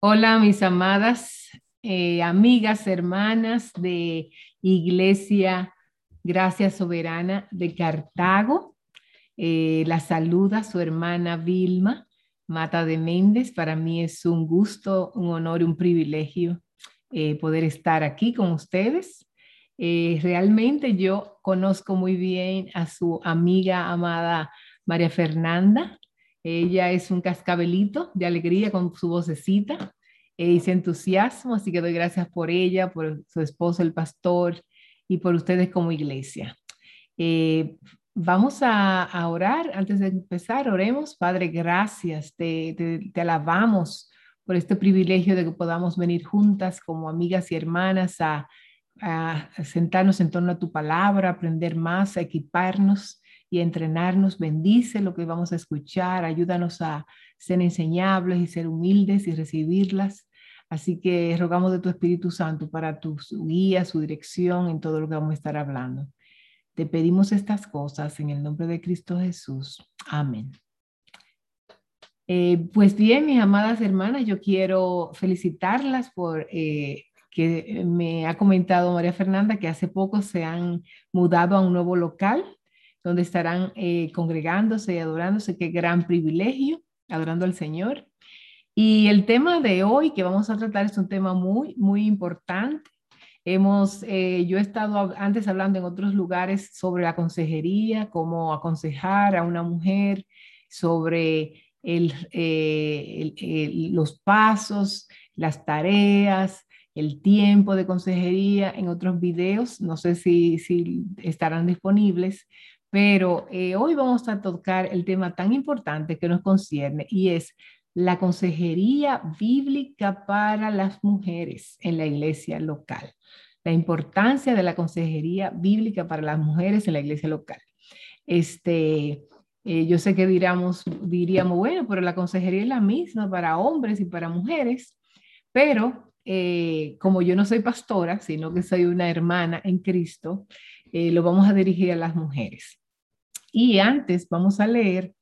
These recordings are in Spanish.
Hola, mis amadas eh, amigas, hermanas de Iglesia Gracia Soberana de Cartago. Eh, la saluda su hermana Vilma Mata de Méndez. Para mí es un gusto, un honor y un privilegio eh, poder estar aquí con ustedes. realmente yo conozco muy bien a su amiga amada María Fernanda. Ella es un cascabelito de alegría con su vocecita e y entusiasmo, así que doy gracias por ella, por su esposo, el pastor, y por ustedes como iglesia. Eh, vamos a, orar. Antes de empezar, oremos. Padre, gracias. Te, alabamos por este privilegio de que podamos venir juntas como amigas y hermanas a, a sentarnos en torno a tu palabra, aprender más, a equiparnos y entrenarnos. Bendice lo que vamos a escuchar. Ayúdanos a ser enseñables y ser humildes y recibirlas. Así que rogamos de tu Espíritu Santo para tu guía, su dirección en todo lo que vamos a estar hablando. Te pedimos estas cosas en el nombre de Cristo Jesús. Amén. Eh, pues bien, mis amadas hermanas, yo quiero felicitarlas por eh, que me ha comentado María Fernanda que hace poco se han mudado a un nuevo local donde estarán eh, congregándose y adorándose. Qué gran privilegio, adorando al Señor. Y el tema de hoy que vamos a tratar es un tema muy, muy importante. Hemos, eh, yo he estado antes hablando en otros lugares sobre la consejería, cómo aconsejar a una mujer, sobre el, eh, los pasos, las tareas, el tiempo de consejería en otros videos. No sé si, si estarán disponibles, pero eh, hoy vamos a tocar el tema tan importante que nos concierne y es la consejería bíblica para las mujeres en la iglesia local. La importancia de la consejería bíblica para las mujeres en la iglesia local. Este, eh, yo sé que diríamos, diríamos, bueno, pero la consejería es la misma para hombres y para mujeres, pero eh, como yo no soy pastora, sino que soy una hermana en Cristo, lo vamos a dirigir a las mujeres. Y antes vamos a leer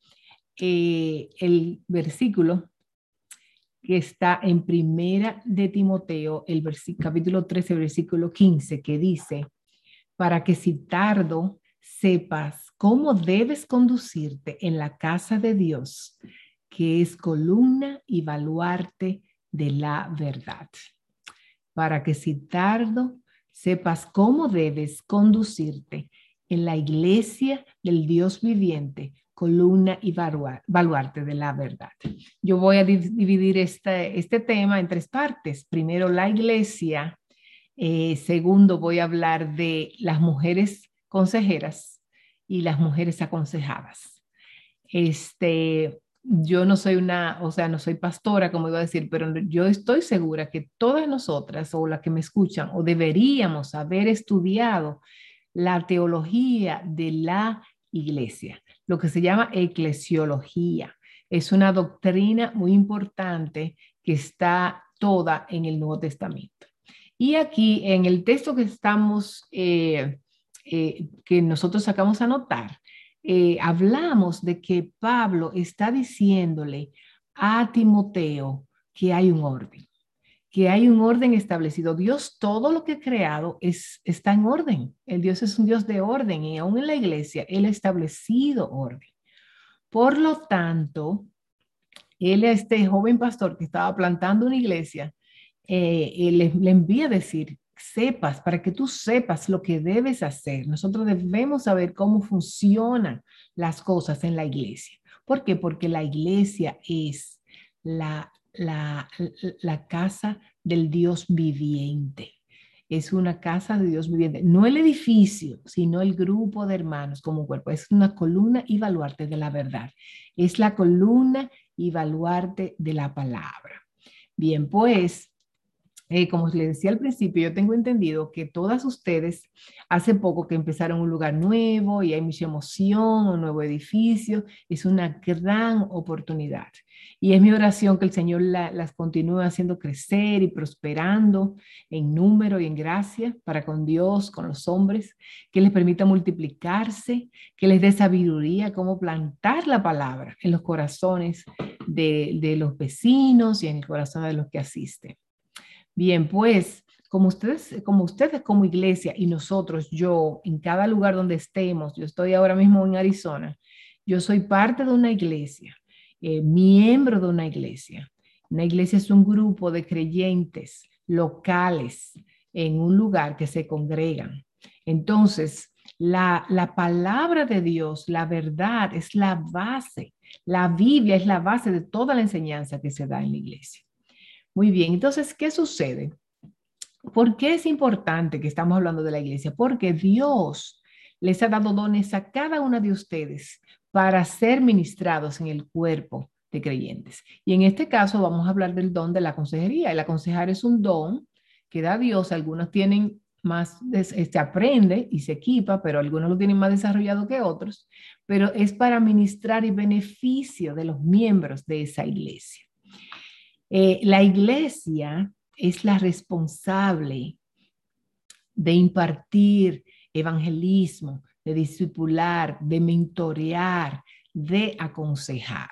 el versículo que está en primera de Timoteo, el capítulo 13, versículo 15, que dice, para que si tardo sepas cómo debes conducirte en la casa de Dios, que es columna y baluarte de la verdad. Para que si tardo sepas cómo debes conducirte en la iglesia del Dios viviente, columna y baluarte de la verdad. Yo voy a dividir este, este tema en tres partes. Primero, la iglesia. Eh, segundo, voy a hablar de las mujeres consejeras y las mujeres aconsejadas. Este, yo no soy una, o sea, no soy pastora, como iba a decir, pero yo estoy segura que todas nosotras o las que me escuchan o deberíamos haber estudiado la teología de la iglesia, lo que se llama eclesiología. Es una doctrina muy importante que está toda en el Nuevo Testamento. Y aquí en el texto que estamos, eh, eh, que nosotros sacamos a notar, eh, hablamos de que Pablo está diciéndole a Timoteo que hay un orden que hay un orden establecido. Dios, todo lo que ha creado es, está en orden. El Dios es un Dios de orden y aún en la iglesia, Él ha establecido orden. Por lo tanto, Él, este joven pastor que estaba plantando una iglesia, eh, le, le envía a decir, sepas, para que tú sepas lo que debes hacer. Nosotros debemos saber cómo funcionan las cosas en la iglesia. ¿Por qué? Porque la iglesia es la la, casa del Dios viviente. Es una casa de Dios viviente, no el edificio, sino el grupo de hermanos como cuerpo. Es una columna y baluarte de la verdad. Es la columna y baluarte de la palabra. Bien, pues eh, como les decía al principio, yo tengo entendido que todas ustedes hace poco que empezaron un lugar nuevo y hay mucha emoción, un nuevo edificio, es una gran oportunidad. Y es mi oración que el Señor las continúe haciendo crecer y prosperando en número y en gracia para con Dios, con los hombres, que les permita multiplicarse, que les dé sabiduría, cómo plantar la palabra en los corazones de, de los vecinos y en el corazón de los que asisten. Bien, pues como ustedes, como ustedes como iglesia y nosotros, yo, en cada lugar donde estemos, yo estoy ahora mismo en Arizona, yo soy parte de una iglesia, eh, miembro de una iglesia. Una iglesia es un grupo de creyentes locales en un lugar que se congregan. Entonces, la, la palabra de Dios, la verdad, es la base. La Biblia es la base de toda la enseñanza que se da en la iglesia. Muy bien, entonces, ¿qué sucede? ¿Por qué es importante que estamos hablando de la iglesia? Porque Dios les ha dado dones a cada una de ustedes para ser ministrados en el cuerpo de creyentes. Y en este caso vamos a hablar del don de la consejería. El aconsejar es un don que da Dios. Algunos tienen más, este, aprende y se equipa, pero algunos lo tienen más desarrollado que otros. Pero es para ministrar y beneficio de los miembros de esa iglesia. Eh, la iglesia es la responsable de impartir evangelismo, de discipular, de mentorear, de aconsejar.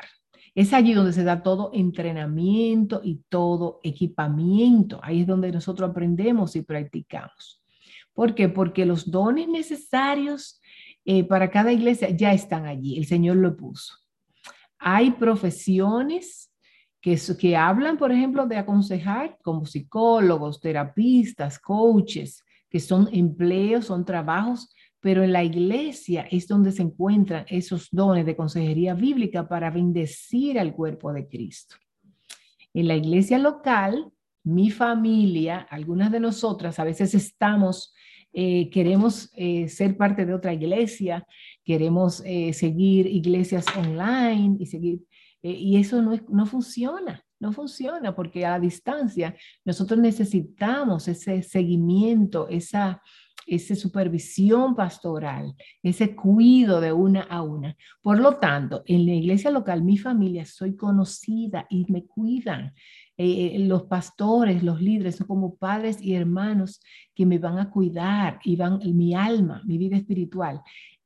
Es allí donde se da todo entrenamiento y todo equipamiento. Ahí es donde nosotros aprendemos y practicamos. ¿Por qué? Porque los dones necesarios eh, para cada iglesia ya están allí. El Señor lo puso. Hay profesiones que, hablan, por ejemplo, de aconsejar como psicólogos, terapistas, coaches, que son empleos, son trabajos, pero en la iglesia es donde se encuentran esos dones de consejería bíblica para bendecir al cuerpo de Cristo. En la iglesia local, mi familia, algunas de nosotras a veces estamos, eh, queremos eh, ser parte de otra iglesia, queremos eh, seguir iglesias online y seguir eh, y eso no, no funciona, no funciona porque a distancia nosotros necesitamos ese seguimiento, esa, esa supervisión pastoral, ese cuido de una a una. Por lo tanto, en la iglesia local, mi familia, soy conocida y me cuidan. Eh, eh, los pastores, los líderes son como padres y hermanos que me van a cuidar y van mi alma, mi vida espiritual.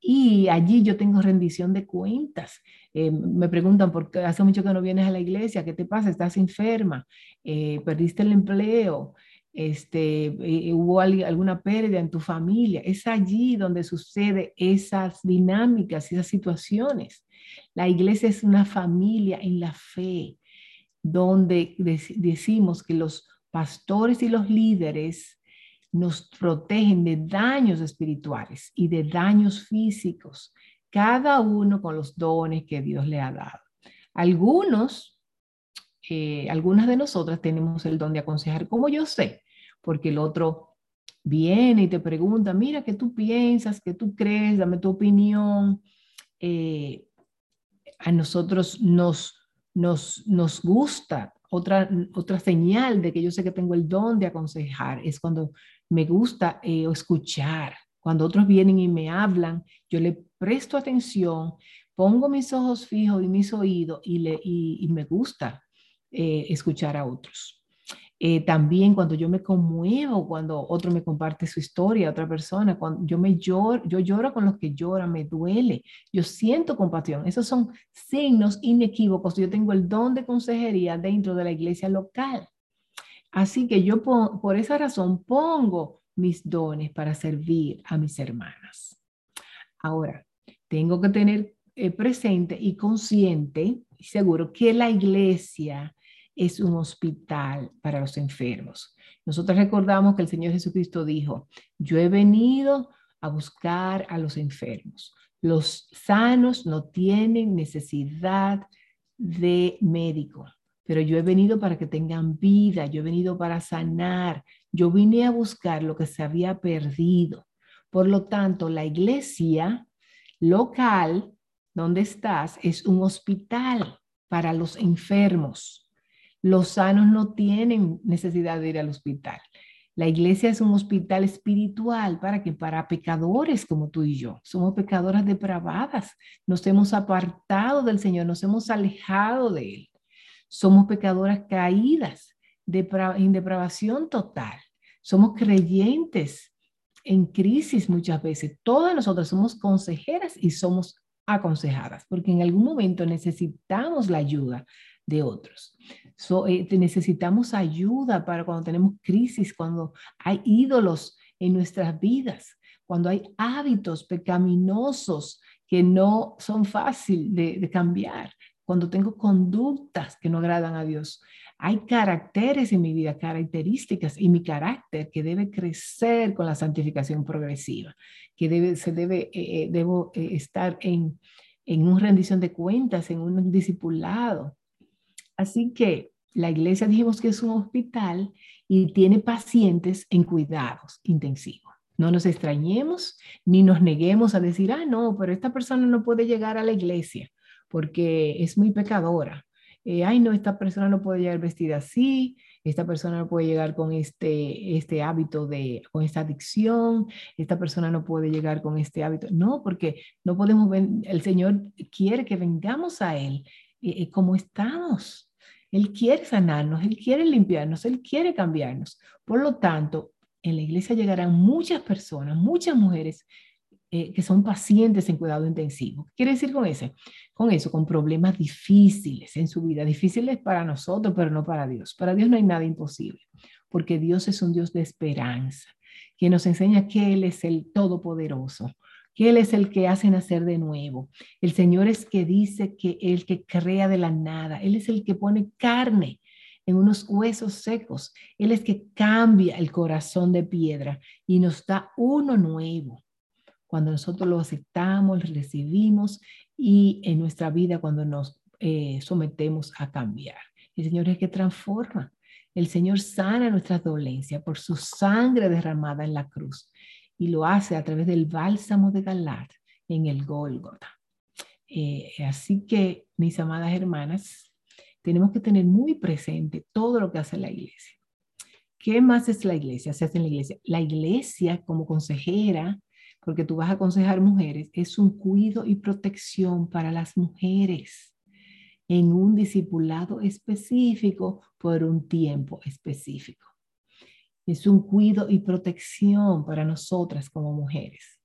Y allí yo tengo rendición de cuentas. Eh, me preguntan, ¿por qué hace mucho que no vienes a la iglesia? ¿Qué te pasa? ¿Estás enferma? Eh, ¿Perdiste el empleo? Este, eh, ¿Hubo alguna pérdida en tu familia? Es allí donde sucede esas dinámicas, esas situaciones. La iglesia es una familia en la fe, donde decimos que los pastores y los líderes nos protegen de daños espirituales y de daños físicos, cada uno con los dones que Dios le ha dado. Algunos, eh, algunas de nosotras tenemos el don de aconsejar, como yo sé, porque el otro viene y te pregunta, mira, ¿qué tú piensas? ¿Qué tú crees? Dame tu opinión. Eh, a nosotros nos, nos, nos gusta otra, otra señal de que yo sé que tengo el don de aconsejar es cuando me gusta eh, escuchar. Cuando otros vienen y me hablan, yo le presto atención, pongo mis ojos fijos y mis oídos y, le, y, me gusta eh, escuchar a otros. Eh, también cuando yo me conmuevo, cuando otro me comparte su historia, otra persona, cuando yo me lloro, yo lloro con los que lloran, me duele, yo siento compasión. Esos son signos inequívocos. Yo tengo el don de consejería dentro de la iglesia local. Así que yo por esa razón pongo mis dones para servir a mis hermanas. Ahora, tengo que tener eh, presente y consciente y seguro que la iglesia es un hospital para los enfermos. Nosotros recordamos que el Señor Jesucristo dijo, yo he venido a buscar a los enfermos. Los sanos no tienen necesidad de médico, pero yo he venido para que tengan vida, yo he venido para sanar, yo vine a buscar lo que se había perdido. Por lo tanto, la iglesia local donde estás es un hospital para los enfermos. Los sanos no tienen necesidad de ir al hospital. La iglesia es un hospital espiritual para que para pecadores como tú y yo, somos pecadoras depravadas, nos hemos apartado del Señor, nos hemos alejado de Él. Somos pecadoras caídas, en depravación total. Somos creyentes en crisis muchas veces. Todas nosotras somos consejeras y somos aconsejadas, porque en algún momento necesitamos la ayuda de otros. Eh, necesitamos ayuda para cuando tenemos crisis, cuando hay ídolos en nuestras vidas, cuando hay hábitos pecaminosos que no son fáciles de, de cambiar, cuando tengo conductas que no agradan a Dios. Hay caracteres en mi vida, características y mi carácter que debe crecer con la santificación progresiva, que debe, se debe, eh, eh, debo estar en, en una rendición de cuentas, en un discipulado, Así que la iglesia dijimos que es un hospital y tiene pacientes en cuidados intensivos. No nos extrañemos ni nos neguemos a decir, ah, no, pero esta persona no puede llegar a la iglesia porque es muy pecadora. Eh, ay, no, esta persona no puede llegar vestida así, esta persona no puede llegar con este, este hábito de, con esta adicción, esta persona no puede llegar con este hábito. No, porque no podemos ver, el Señor quiere que vengamos a Él eh, eh, como estamos. Él quiere sanarnos, Él quiere limpiarnos, Él quiere cambiarnos. Por lo tanto, en la iglesia llegarán muchas personas, muchas mujeres eh, que son pacientes en cuidado intensivo. ¿Qué quiere decir con eso? Con eso, con problemas difíciles en su vida, difíciles para nosotros, pero no para Dios. Para Dios no hay nada imposible, porque Dios es un Dios de esperanza, que nos enseña que Él es el Todopoderoso, que Él es el que hace nacer de nuevo. El Señor es que dice que el que crea de la nada, Él es el que pone carne en unos huesos secos. Él es que cambia el corazón de piedra y nos da uno nuevo. Cuando nosotros lo aceptamos, lo recibimos y en nuestra vida cuando nos eh, sometemos a cambiar. El Señor es que transforma. El Señor sana nuestras dolencias por su sangre derramada en la cruz y lo hace a través del bálsamo de Galat en el Gólgota. Eh, así que, mis amadas hermanas, tenemos que tener muy presente todo lo que hace la iglesia. ¿Qué más es la iglesia? Se hace en la iglesia. La iglesia como consejera, porque tú vas a aconsejar mujeres, es un cuido y protección para las mujeres en un discipulado específico por un tiempo específico es un cuido y protección para nosotras como mujeres.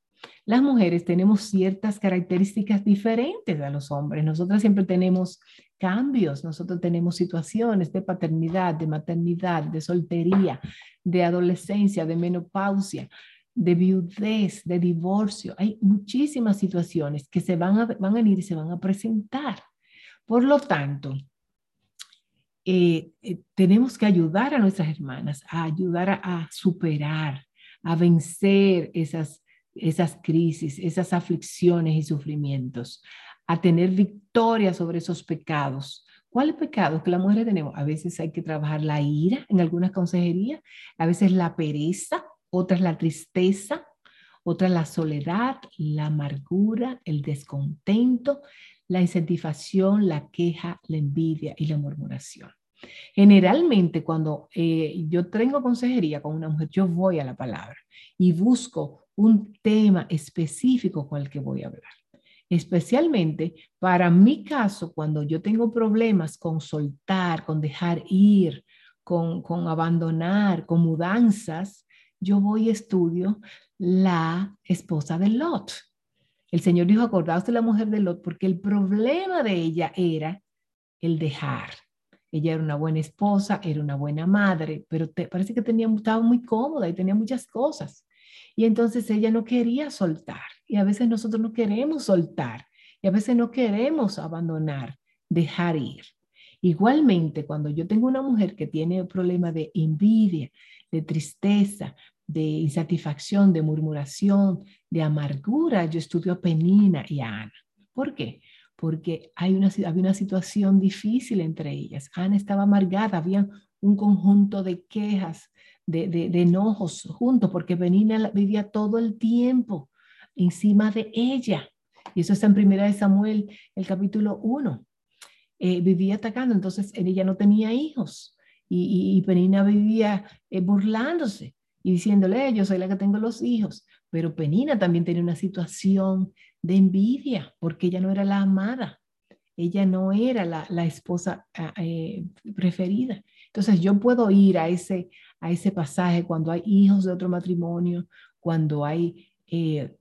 Las mujeres tenemos ciertas características diferentes a los hombres. Nosotras siempre tenemos cambios, nosotros tenemos situaciones de paternidad, de maternidad, de soltería, de adolescencia, de menopausia, de viudez, de divorcio. Hay muchísimas situaciones que se van a, van a venir y se van a presentar. Por lo tanto, eh, eh, tenemos que ayudar a nuestras hermanas, a ayudar a, superar, a vencer esas, esas crisis, esas aflicciones y sufrimientos, a tener victoria sobre esos pecados. ¿Cuáles pecados que las mujeres tenemos? A veces hay que trabajar la ira en algunas consejerías, a veces la pereza, otras la tristeza, otras la soledad, la amargura, el descontento, la incentivación, la queja, la envidia y la murmuración. Generalmente cuando eh, yo tengo consejería con una mujer, yo voy a la palabra y busco un tema específico con el que voy a hablar. Especialmente para mi caso, cuando yo tengo problemas con soltar, con dejar ir, con, con abandonar, con mudanzas, yo voy y estudio la esposa de Lot. El Señor dijo, acordaos de la mujer de Lot, porque el problema de ella era el dejar. Ella era una buena esposa, era una buena madre, pero te, parece que tenía, estaba muy cómoda y tenía muchas cosas. Y entonces ella no quería soltar. Y a veces nosotros no queremos soltar. Y a veces no queremos abandonar, dejar ir. Igualmente, cuando yo tengo una mujer que tiene problema de envidia, de tristeza, de insatisfacción, de murmuración, de amargura, yo estudio a Penina y a Ana. ¿Por qué? Porque hay una, había una situación difícil entre ellas. Ana estaba amargada, había un conjunto de quejas, de, enojos juntos, porque Penina vivía todo el tiempo encima de ella. Y eso está en Primera de Samuel, el capítulo 1. eh, vivía atacando, entonces ella no tenía hijos y, Penina vivía eh, burlándose y diciéndole, yo soy la que tengo los hijos, pero Penina también tenía una situación de envidia porque ella no era la amada, ella no era la, la esposa ah, eh, preferida. Entonces yo puedo ir a ese, a ese pasaje cuando hay hijos de otro matrimonio, cuando hay eh,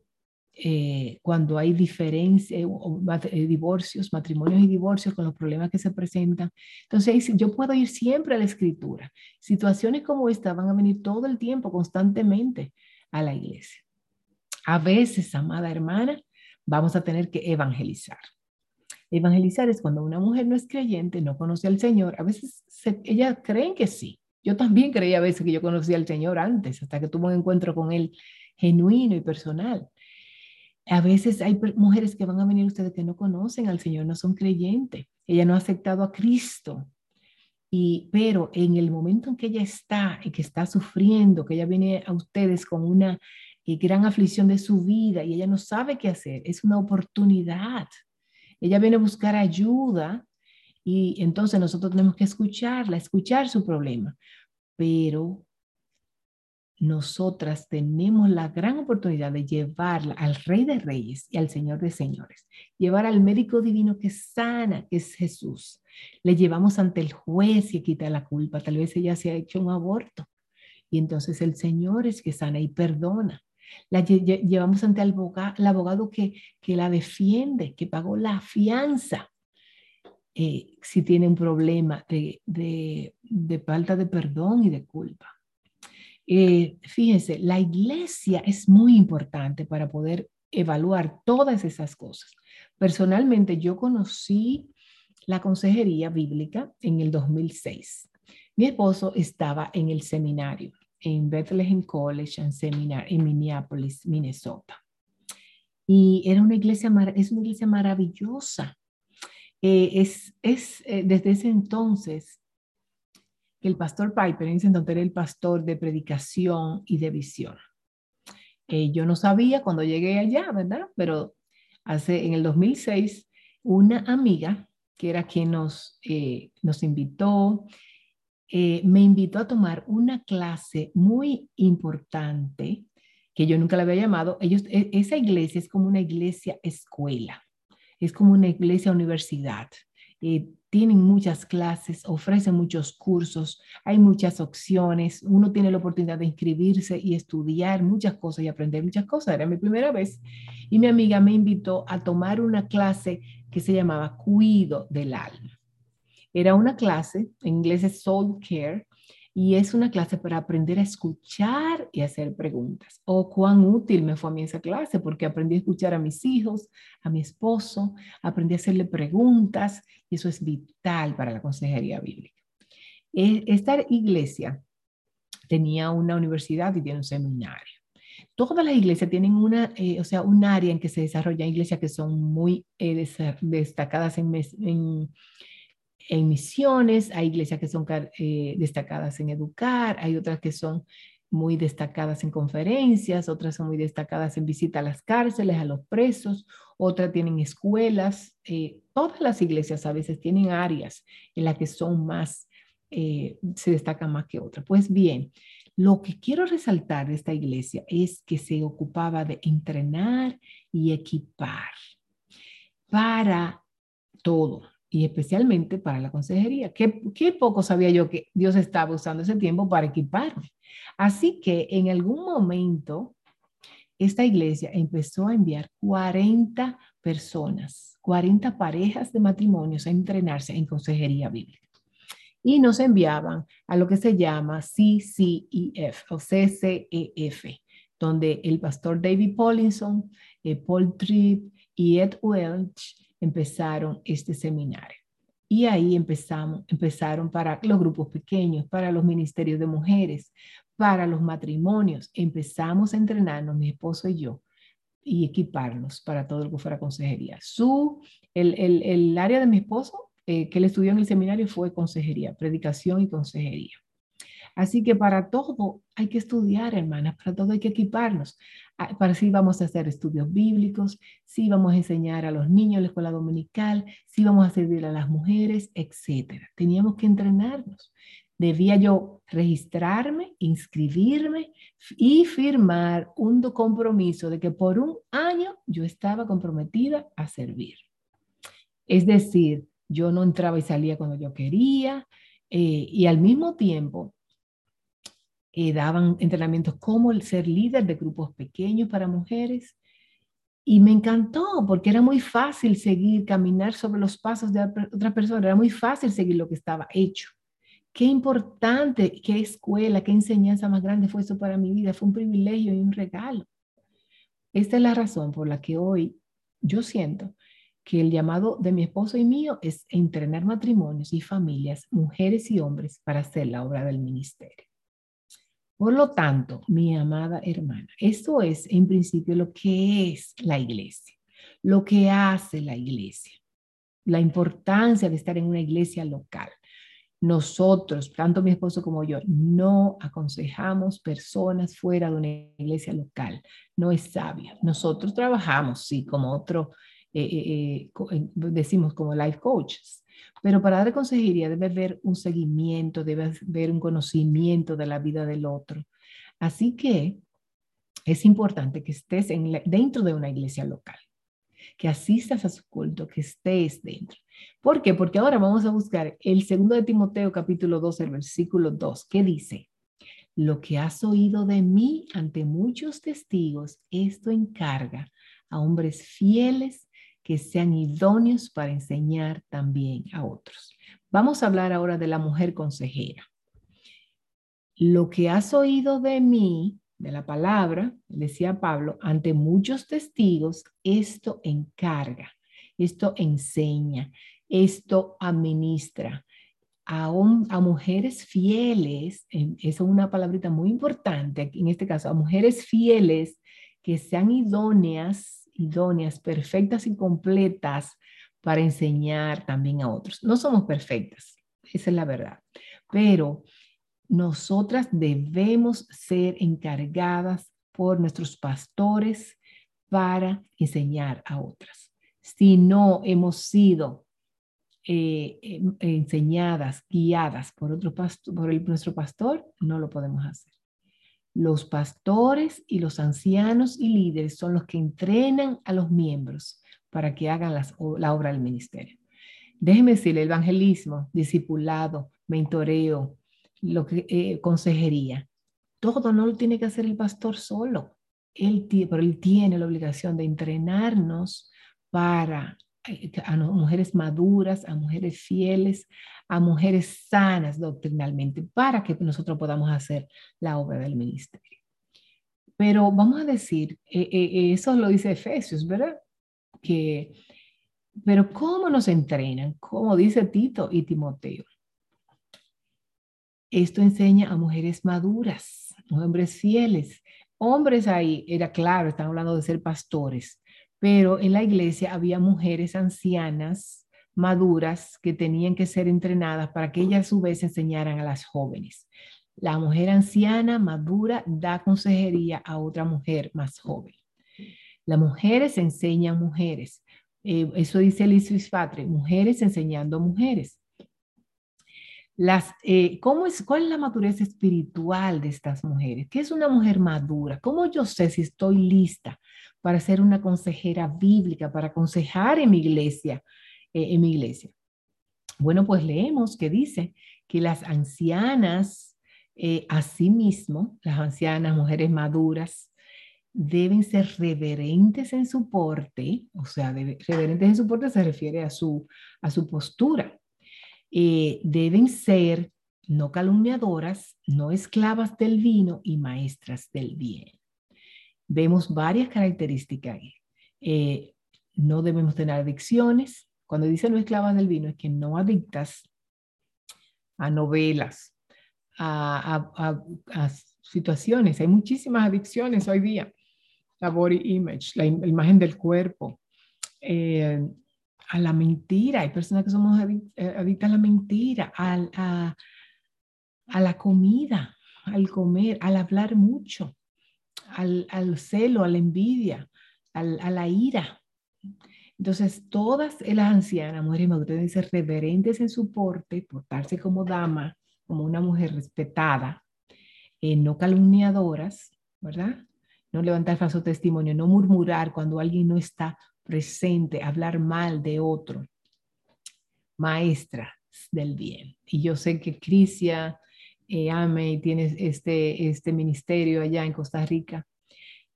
eh, cuando hay diferencias, eh, divorcios, matrimonios y divorcios con los problemas que se presentan. Entonces, yo puedo ir siempre a la escritura. Situaciones como esta van a venir todo el tiempo, constantemente, a la iglesia. A veces, amada hermana, vamos a tener que evangelizar. Evangelizar es cuando una mujer no es creyente, no conoce al Señor. A veces ellas creen que sí. Yo también creía a veces que yo conocía al Señor antes, hasta que tuve un encuentro con Él genuino y personal. A veces hay mujeres que van a venir ustedes que no conocen al Señor, no son creyentes. Ella no ha aceptado a Cristo. Y, pero en el momento en que ella está y que está sufriendo, que ella viene a ustedes con una eh, gran aflicción de su vida y ella no sabe qué hacer, es una oportunidad. Ella viene a buscar ayuda y entonces nosotros tenemos que escucharla, escuchar su problema. Pero nosotras tenemos la gran oportunidad de llevarla al Rey de Reyes y al Señor de Señores, llevar al médico divino que sana, que es Jesús. Le llevamos ante el juez y quita la culpa. Tal vez ella se ha hecho un aborto y entonces el Señor es que sana y perdona. La llevamos ante el abogado, que, que la defiende, que pagó la fianza. Eh, si tiene un problema de, de, de falta de perdón y de culpa. Eh, fíjense, la iglesia es muy importante para poder evaluar todas esas cosas. Personalmente, yo conocí la consejería bíblica en el 2006. Mi esposo estaba en el seminario en Bethlehem College and Seminar en Minneapolis, Minnesota. Y era una iglesia, es una iglesia maravillosa. Eh, es, es eh, desde ese entonces que el pastor Piper en entonces era el pastor de predicación y de visión. Eh, yo no sabía cuando llegué allá, ¿verdad? Pero hace, en el 2006, una amiga, que era quien nos, eh, nos invitó, eh, me invitó a tomar una clase muy importante que yo nunca la había llamado. Ellos, e, esa iglesia es como una iglesia escuela, es como una iglesia universidad tienen muchas clases, ofrecen muchos cursos, hay muchas opciones, uno tiene la oportunidad de inscribirse y estudiar muchas cosas y aprender muchas cosas. Era mi primera vez y mi amiga me invitó a tomar una clase que se llamaba Cuido del Alma. Era una clase, en inglés es Soul Care, y es una clase para aprender a escuchar y hacer preguntas. O oh, cuán útil me fue a mí esa clase, porque aprendí a escuchar a mis hijos, a mi esposo, aprendí a hacerle preguntas y eso es vital para la consejería bíblica. E, esta iglesia tenía una universidad y tiene un seminario. Todas las iglesias tienen una, eh, o sea, un área en que se desarrollan iglesias que son muy eh, destacadas en, en en misiones, hay iglesias que son eh, destacadas en educar, hay otras que son muy destacadas en conferencias, otras son muy destacadas en visita a las cárceles, a los presos, otras tienen escuelas. Eh, todas las iglesias a veces tienen áreas en las que son más, eh, se destacan más que otras. Pues bien, lo que quiero resaltar de esta iglesia es que se ocupaba de entrenar y equipar para todo, y especialmente para la consejería. Qué, qué poco sabía yo que Dios estaba usando ese tiempo para equiparme. Así que en algún momento esta iglesia empezó a enviar 40 personas, 40 parejas de matrimonios a entrenarse en consejería bíblica. Y nos enviaban a lo que se llama CCEF o CCEF, donde el pastor David Paulinson, eh, Paul Tripp y Ed Welch empezaron este seminario. Y ahí empezamos, empezaron para los grupos pequeños, para los ministerios de mujeres, para los matrimonios. Empezamos a entrenarnos, mi esposo y yo, y equiparnos para todo lo que fuera consejería. Su, el, el, el área de mi esposo, eh, que él estudió en el seminario, fue consejería, predicación y consejería. Así que para todo hay que estudiar, hermanas, para todo hay que equiparnos. Para si vamos a hacer estudios bíblicos, si vamos a enseñar a los niños la escuela dominical, si vamos a servir a las mujeres, etc. Teníamos que entrenarnos. Debía yo registrarme, inscribirme y firmar un compromiso de que por un año yo estaba comprometida a servir. Es decir, yo no entraba y salía cuando yo quería eh, y al mismo tiempo eh, daban entrenamientos como el ser líder de grupos pequeños para mujeres. Y me encantó porque era muy fácil seguir, caminar sobre los pasos de otra persona, era muy fácil seguir lo que estaba hecho. Qué importante, qué escuela, qué enseñanza más grande fue eso para mi vida. Fue un privilegio y un regalo. Esta es la razón por la que hoy yo siento que el llamado de mi esposo y mío es entrenar matrimonios y familias, mujeres y hombres, para hacer la obra del ministerio. Por lo tanto, mi amada hermana, esto es en principio lo que es la iglesia, lo que hace la iglesia, la importancia de estar en una iglesia local. Nosotros, tanto mi esposo como yo, no aconsejamos personas fuera de una iglesia local. No es sabio. Nosotros trabajamos, sí, como otro, eh, eh, eh, decimos como life coaches, pero para dar consejería debe haber un seguimiento, debe haber un conocimiento de la vida del otro. Así que es importante que estés dentro de una iglesia local, que asistas a su culto, que estés dentro. ¿Por qué? Porque ahora vamos a buscar el segundo de Timoteo capítulo 2, el versículo 2, que dice, lo que has oído de mí ante muchos testigos, esto encarga a hombres fieles que sean idóneos para enseñar también a otros. Vamos a hablar ahora de la mujer consejera. Lo que has oído de mí, de la palabra, decía Pablo, ante muchos testigos, esto encarga, esto enseña, esto administra. A, a, mujeres fieles, esa es una palabrita muy importante, en este caso, a mujeres fieles que sean idóneas idóneas, perfectas y completas para enseñar también a otros. No somos perfectas, esa es la verdad, pero nosotras debemos ser encargadas por nuestros pastores para enseñar a otras. Si no hemos sido eh, em, enseñadas, guiadas por, otro pastor, por nuestro pastor, no lo podemos hacer. Los pastores y los ancianos y líderes son los que entrenan a los miembros para que hagan la obra del ministerio. Déjeme decirle, evangelismo, discipulado, mentoreo, lo que, eh, consejería, todo no lo tiene que hacer el pastor solo. Él, pero él tiene la obligación de entrenarnos para a mujeres maduras, a mujeres fieles, a mujeres sanas doctrinalmente, para que nosotros podamos hacer la obra del ministerio. Pero vamos a decir, eh, eso lo dice Efesios, ¿verdad? Que, pero ¿cómo nos entrenan? Como dice Tito y Timoteo. Esto enseña a mujeres maduras, hombres fieles. Hombres ahí, era claro, están hablando de ser pastores, pero en la iglesia había mujeres ancianas, maduras, que tenían que ser entrenadas para que ellas a su vez enseñaran a las jóvenes. La mujer anciana, madura, da consejería a otra mujer más joven. Las mujeres enseñan mujeres. Eh, eso dice Liz Fatre, mujeres enseñando mujeres. Las, eh, ¿cómo es, ¿Cuál es la madurez espiritual de estas mujeres? ¿Qué es una mujer madura? ¿Cómo yo sé si estoy lista para ser una consejera bíblica, para aconsejar en mi iglesia? Eh, en mi iglesia? Bueno, pues leemos que dice que las ancianas, eh, asimismo, las ancianas, mujeres maduras, deben ser reverentes en su porte, o sea, reverentes en su porte se refiere a su, a su postura, eh, deben ser no calumniadoras, no esclavas del vino y maestras del bien. Vemos varias características eh, no debemos tener adicciones. Cuando dice no esclavas del vino es que no adictas a novelas, a, situaciones. Hay muchísimas adicciones hoy día. La body image, la, imagen del cuerpo, eh, a la mentira. Hay personas que somos eh, adictas a la mentira, a, la comida, al comer, al hablar mucho, al, al celo, a la envidia, al, a la ira. Entonces, todas las ancianas, mujeres maduras, ser reverentes en su porte, portarse como dama, como una mujer respetada, eh, no calumniadoras, ¿verdad? No levantar falso testimonio, no murmurar cuando alguien no está presente, hablar mal de otro. Maestra del bien. Y yo sé que Crisia eh, Ame tiene este, este ministerio allá en Costa Rica,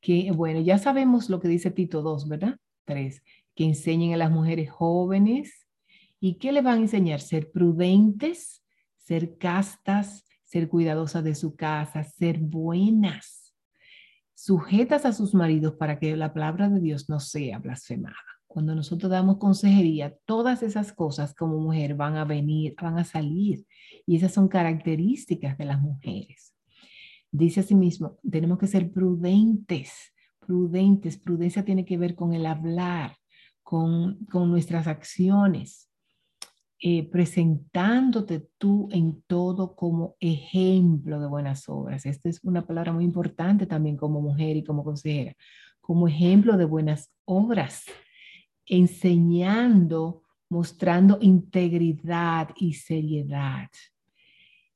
que bueno, ya sabemos lo que dice Tito 2, ¿verdad? 3, que enseñen a las mujeres jóvenes y que le van a enseñar ser prudentes, ser castas, ser cuidadosas de su casa, ser buenas, sujetas a sus maridos para que la palabra de Dios no sea blasfemada. Cuando nosotros damos consejería, todas esas cosas como mujer van a venir, van a salir. Y esas son características de las mujeres. Dice asimismo, tenemos que ser prudentes, prudentes. Prudencia tiene que ver con el hablar, con, con nuestras acciones. Eh, presentándote tú en todo como ejemplo de buenas obras. Esta es una palabra muy importante también como mujer y como consejera, como ejemplo de buenas obras, enseñando, mostrando integridad y seriedad.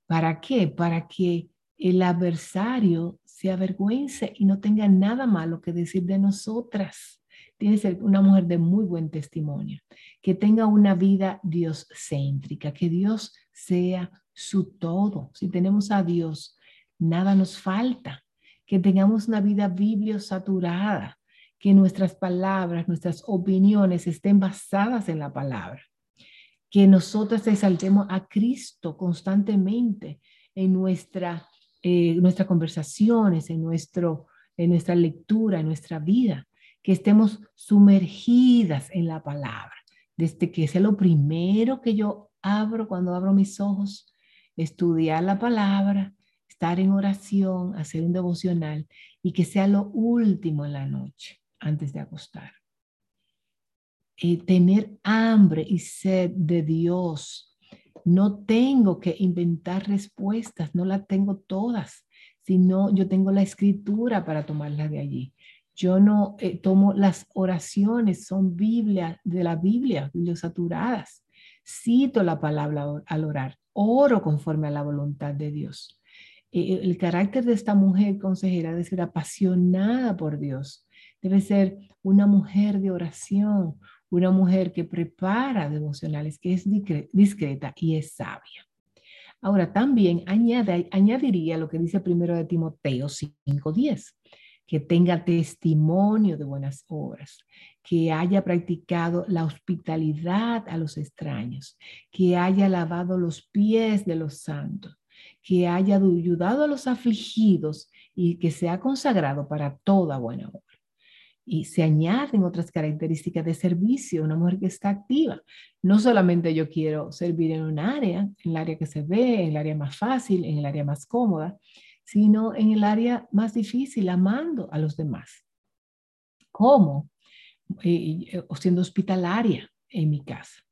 ¿Para qué? Para que el adversario se avergüence y no tenga nada malo que decir de nosotras tiene que ser una mujer de muy buen testimonio, que tenga una vida Dios-céntrica, que Dios sea su todo. Si tenemos a Dios, nada nos falta. Que tengamos una vida bibliosaturada, que nuestras palabras, nuestras opiniones estén basadas en la palabra. Que nosotras exaltemos a Cristo constantemente en nuestra, eh, nuestras conversaciones, en, nuestro, en nuestra lectura, en nuestra vida que estemos sumergidas en la palabra, desde que sea lo primero que yo abro cuando abro mis ojos, estudiar la palabra, estar en oración, hacer un devocional y que sea lo último en la noche antes de acostar. Eh, tener hambre y sed de Dios. No tengo que inventar respuestas, no las tengo todas, sino yo tengo la escritura para tomarlas de allí. Yo no eh, tomo las oraciones, son Biblia, de la Biblia, saturadas. Cito la palabra al orar, oro conforme a la voluntad de Dios. Eh, el carácter de esta mujer consejera debe ser apasionada por Dios, debe ser una mujer de oración, una mujer que prepara devocionales, que es discreta y es sabia. Ahora también añade, añadiría lo que dice primero de Timoteo 5.10 que tenga testimonio de buenas obras, que haya practicado la hospitalidad a los extraños, que haya lavado los pies de los santos, que haya ayudado a los afligidos y que sea consagrado para toda buena obra. Y se añaden otras características de servicio, una mujer que está activa. No solamente yo quiero servir en un área, en el área que se ve, en el área más fácil, en el área más cómoda, sino en el área más difícil, amando a los demás. ¿Cómo? Eh, eh, siendo hospitalaria en mi casa,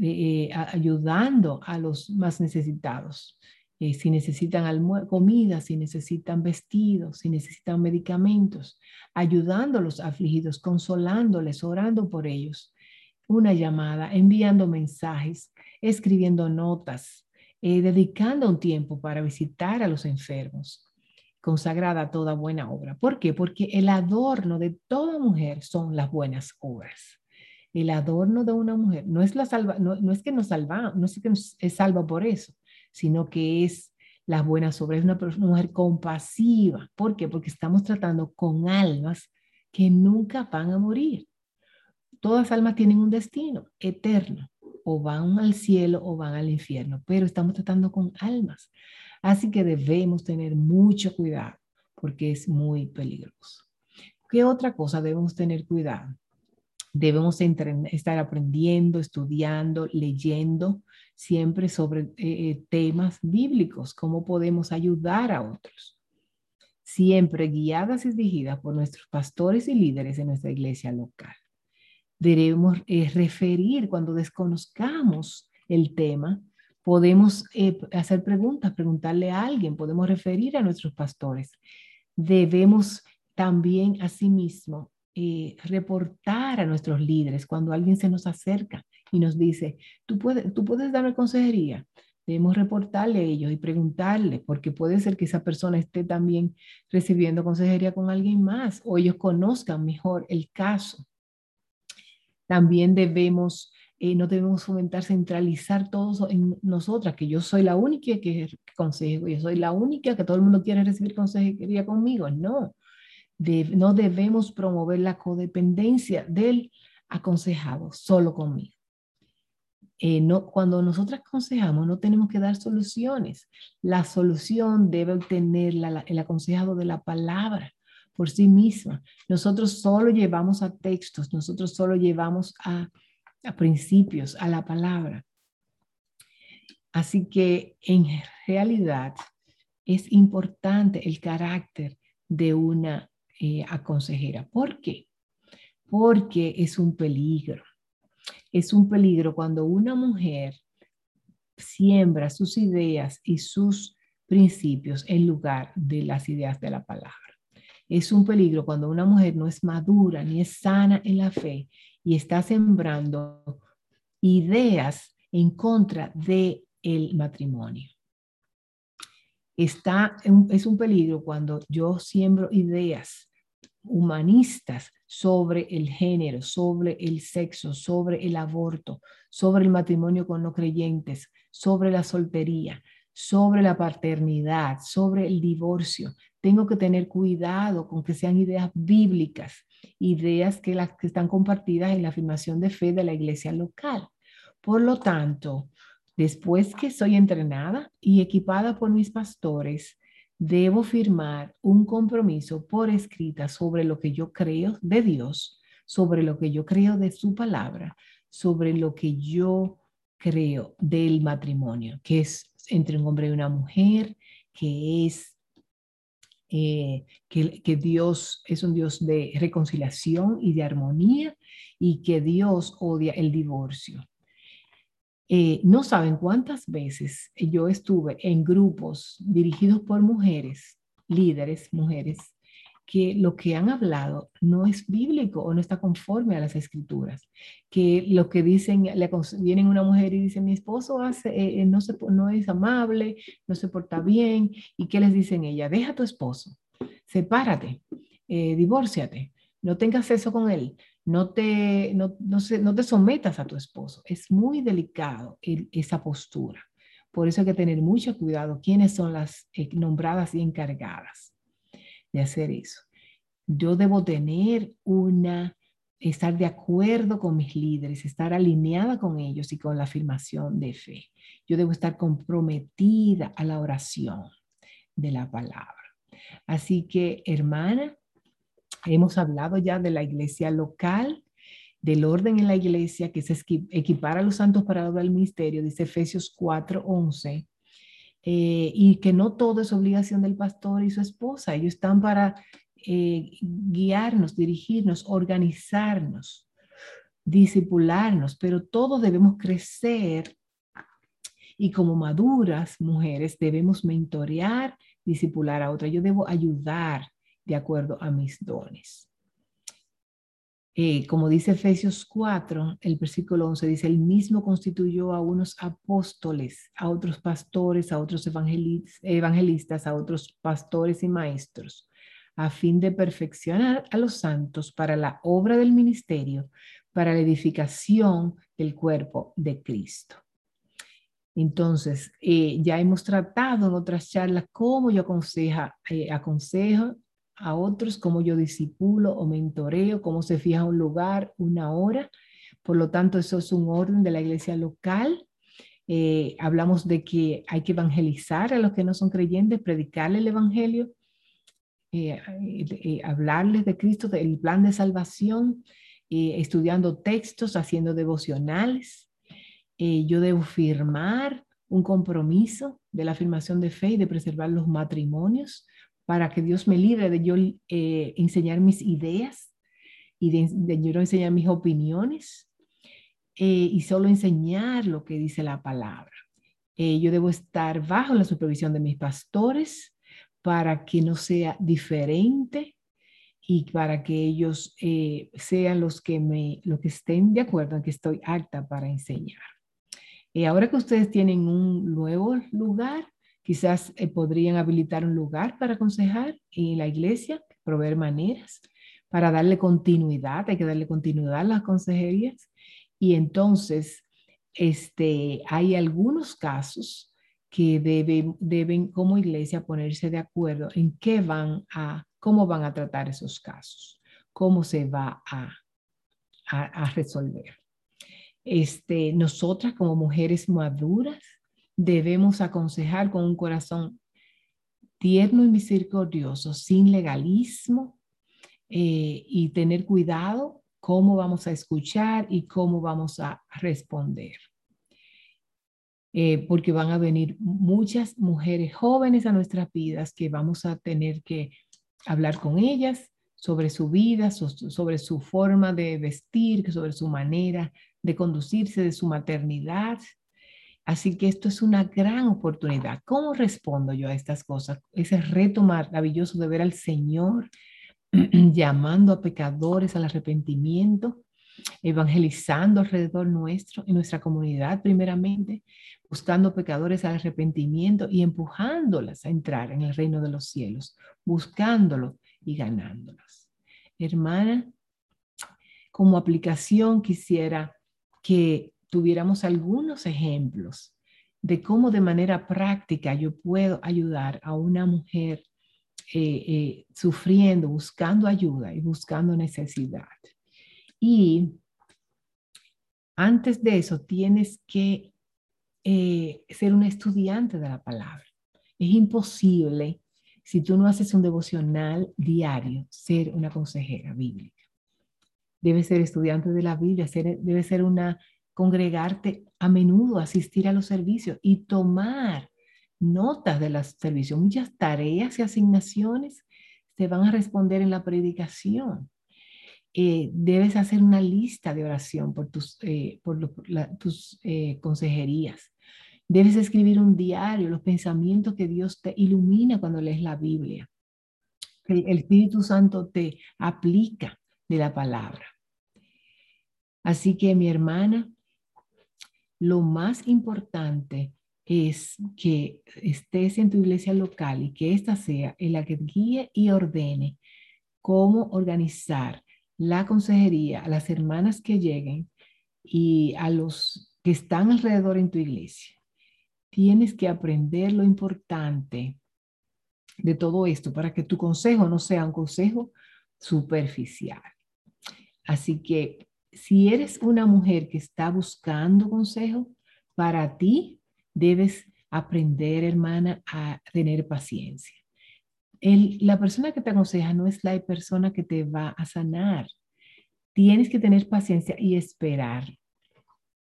eh, ayudando a los más necesitados. si necesitan comida, si necesitan vestidos, si necesitan medicamentos, ayudando a los afligidos, consolándoles, orando por ellos. Una llamada, enviando mensajes, escribiendo notas, eh, dedicando un tiempo para visitar a los enfermos, consagrada a toda buena obra. ¿Por qué? Porque el adorno de toda mujer son las buenas obras. El adorno de una mujer no es, la salva, no, es que nos salva, no es que nos es salva por eso, sino que es las buenas obras, es una, una mujer compasiva. ¿Por qué? Porque estamos tratando con almas que nunca van a morir. Todas almas tienen un destino eterno o van al cielo o van al infierno, pero estamos tratando con almas. Así que debemos tener mucho cuidado porque es muy peligroso. ¿Qué otra cosa debemos tener cuidado? Debemos estar aprendiendo, estudiando, leyendo siempre sobre eh, eh, temas bíblicos, cómo podemos ayudar a otros. Siempre guiadas y dirigidas por nuestros pastores y líderes en nuestra iglesia local debemos eh, referir cuando desconozcamos el tema. Podemos eh, hacer preguntas, preguntarle a alguien, podemos referir a nuestros pastores. Debemos también asimismo eh, reportar a nuestros líderes cuando alguien se nos acerca y nos dice, tú puedes, tú puedes darme consejería. Debemos reportarle a ellos y preguntarle, porque puede ser que esa persona esté también recibiendo consejería con alguien más o ellos conozcan mejor el caso. También debemos, eh, no debemos fomentar, centralizar todo en nosotras, que yo soy la única que consejo, yo soy la única que todo el mundo quiere recibir consejería conmigo. No, no debemos promover la codependencia del aconsejado solo conmigo. Eh, no, cuando nosotros aconsejamos, no tenemos que dar soluciones. La solución debe obtener el aconsejado de la palabra por sí misma. Nosotros solo llevamos a textos, nosotros solo llevamos a, a principios, a la palabra. Así que en realidad es importante el carácter de una eh, aconsejera. ¿Por qué? Porque es un peligro es un peligro cuando una mujer siembra sus ideas y sus principios en lugar de las ideas de la palabra. Es un peligro cuando una mujer no es madura ni es sana en la fe y está sembrando ideas en contra de el matrimonio. Está, es un peligro cuando yo siembro ideas humanistas sobre el género, sobre el sexo, sobre el aborto, sobre el matrimonio con no creyentes, sobre la soltería, sobre la paternidad, sobre el divorcio. Tengo que tener cuidado con que sean ideas bíblicas, ideas que, las, que están compartidas en la afirmación de fe de la iglesia local. Por lo tanto, después que soy entrenada y equipada por mis pastores, debo firmar un compromiso por escrita sobre lo que yo creo de Dios, sobre lo que yo creo de su palabra, sobre lo que yo creo del matrimonio, que es entre un hombre y una mujer, que es eh, que, Dios es un Dios de reconciliación y de armonía y que Dios odia el divorcio. Eh, no saben cuántas veces yo estuve en grupos dirigidos por mujeres, líderes, mujeres, que lo que han hablado no es bíblico o no está conforme a las escrituras, que lo que dicen, le vienen una mujer y dice, mi esposo eh, eh, no es amable, no se porta bien, y ¿qué les dicen ella? Deja a tu esposo, sepárate, eh, divórciate, no tengas eso con él, no te, no, no, te sometas a tu esposo. Es muy delicado esa postura. Por eso hay que tener mucho cuidado quiénes son las eh, nombradas y encargadas de hacer eso. Yo debo tener una, estar de acuerdo con mis líderes, estar alineada con ellos y con la afirmación de fe. Yo debo estar comprometida a la oración de la palabra. Así que, hermana, Hemos hablado ya de la iglesia local, del orden en la iglesia, que es equipar a los santos para obra del ministerio, dice Efesios 4, 11, eh, y que no todo es obligación del pastor y su esposa, ellos están para eh, guiarnos, dirigirnos, organizarnos, disipularnos, pero todos debemos crecer y como maduras mujeres debemos mentorear, disipular a otra. Yo debo ayudar de acuerdo a mis dones. Eh, como dice Efesios 4, el versículo 11 dice, el mismo constituyó a unos apóstoles, a otros pastores, a otros evangelistas, a otros pastores y maestros, a fin de perfeccionar a los santos para la obra del ministerio, para la edificación del cuerpo de Cristo. Entonces, eh, ya hemos tratado en otras charlas cómo yo aconseja, eh, aconsejo a otros, cómo yo disipulo o mentoreo, cómo se fija un lugar, una hora. Por lo tanto, eso es un orden de la iglesia local. Eh, hablamos de que hay que evangelizar a los que no son creyentes, predicarles el evangelio, eh, eh, hablarles de Cristo, del plan de salvación, estudiando textos, haciendo devocionales. yo debo firmar un compromiso de la afirmación de fe y de preservar los matrimonios para que Dios me libre de yo eh, enseñar mis ideas y de, yo enseñar mis opiniones eh, y solo enseñar lo que dice la palabra. Eh, yo debo estar bajo la supervisión de mis pastores para que no sea diferente y para que ellos eh, sean los que, me, los que estén de acuerdo en que estoy apta para enseñar. Y ahora que ustedes tienen un nuevo lugar, quizás eh, podrían habilitar un lugar para aconsejar en la iglesia, proveer maneras para darle continuidad, hay que darle continuidad a las consejerías. Y entonces, este, hay algunos casos que deben, deben como iglesia ponerse de acuerdo en qué van a, cómo van a tratar esos casos, cómo se va a, a, resolver. Este, nosotras como mujeres maduras debemos aconsejar con un corazón tierno y misericordioso, sin legalismo eh, y tener cuidado cómo vamos a escuchar y cómo vamos a responder. Eh, porque van a venir muchas mujeres jóvenes a nuestras vidas que vamos a tener que hablar con ellas sobre su vida, sobre su forma de vestir, sobre su manera de conducirse, de su maternidad. Así que esto es una gran oportunidad. ¿Cómo respondo yo a estas cosas? Ese reto maravilloso de ver al Señor llamando a pecadores al arrepentimiento, evangelizando alrededor nuestro, en nuestra comunidad primeramente, buscando pecadores al arrepentimiento y empujándolas a entrar en el reino de los cielos, buscándolo y ganándolas. Hermana, como aplicación quisiera que tuviéramos algunos ejemplos de cómo de manera práctica yo puedo ayudar a una mujer eh, eh, sufriendo, buscando ayuda y buscando necesidad. Y antes de eso tienes que eh, ser un estudiante de la palabra. Es imposible, si tú no haces un devocional diario, ser una consejera bíblica. Debes ser estudiante de la Biblia, ser, debe ser una congregarte a menudo, asistir a los servicios y tomar notas de los servicios. Muchas tareas y asignaciones se van a responder en la predicación. Eh, debes hacer una lista de oración por tus, eh, por tus eh, consejerías. Debes escribir un diario, los pensamientos que Dios te ilumina cuando lees la Biblia. El, el Espíritu Santo te aplica de la palabra. Así que mi hermana, lo más importante es que estés en tu iglesia local y que ésta sea en la que guíe y ordene cómo organizar la consejería a las hermanas que lleguen y a los que están alrededor en tu iglesia. Tienes que aprender lo importante de todo esto para que tu consejo no sea un consejo superficial. Así que si eres una mujer que está buscando consejo, para ti debes aprender, hermana, a tener paciencia. la persona que te aconseja no es la persona que te va a sanar. Tienes que tener paciencia y esperar.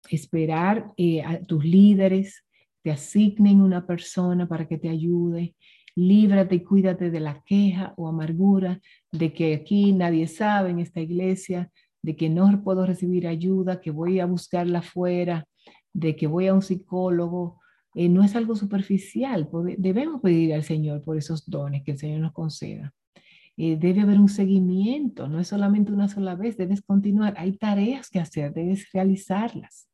Esperar eh, a tus líderes, te asignen una persona para que te ayude. Líbrate y cuídate de la queja o amargura de que aquí nadie sabe en esta iglesia, de que no puedo recibir ayuda, que voy a buscarla afuera, de que voy a un psicólogo, eh, no es algo superficial. Debemos pedir al Señor por esos dones que el Señor nos conceda. Eh, debe haber un seguimiento, no es solamente una sola vez, debes continuar. Hay tareas que hacer, debes realizarlas.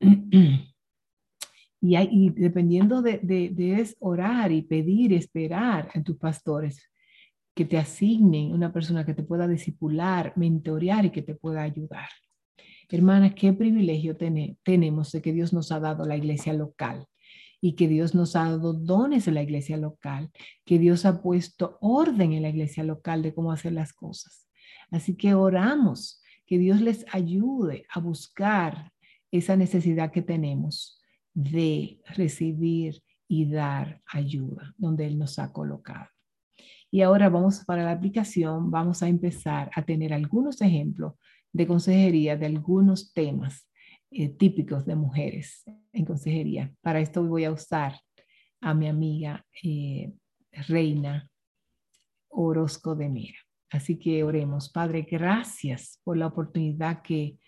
Y, dependiendo de, de, debes orar y pedir, esperar a tus pastores que te asignen una persona que te pueda discipular, mentorear y que te pueda ayudar. Hermanas, qué privilegio tenemos de que Dios nos ha dado la iglesia local y que Dios nos ha dado dones en la iglesia local, que Dios ha puesto orden en la iglesia local de cómo hacer las cosas. Así que oramos que Dios les ayude a buscar esa necesidad que tenemos de recibir y dar ayuda donde Él nos ha colocado. Y ahora vamos para la aplicación, vamos a empezar a tener algunos ejemplos de consejería de algunos temas eh, típicos de mujeres en consejería. Para esto voy a usar a mi amiga eh, Reina Orozco de Mera. Así que oremos, Padre, gracias por la oportunidad que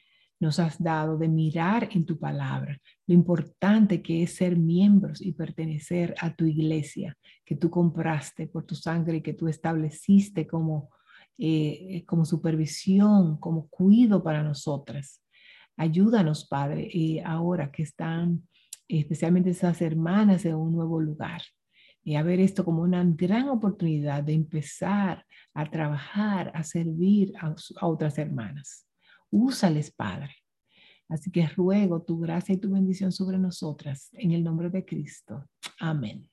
nos has dado de mirar en tu palabra, lo importante que es ser miembros y pertenecer a tu iglesia que tú compraste por tu sangre y que tú estableciste como, eh, como supervisión, como cuido para nosotras. Ayúdanos, Padre, ahora que están especialmente esas hermanas en un nuevo lugar. Y a ver esto como una gran oportunidad de empezar a trabajar, a servir a otras hermanas. Úsales, Padre. Así que ruego tu gracia y tu bendición sobre nosotras en el nombre de Cristo. Amén.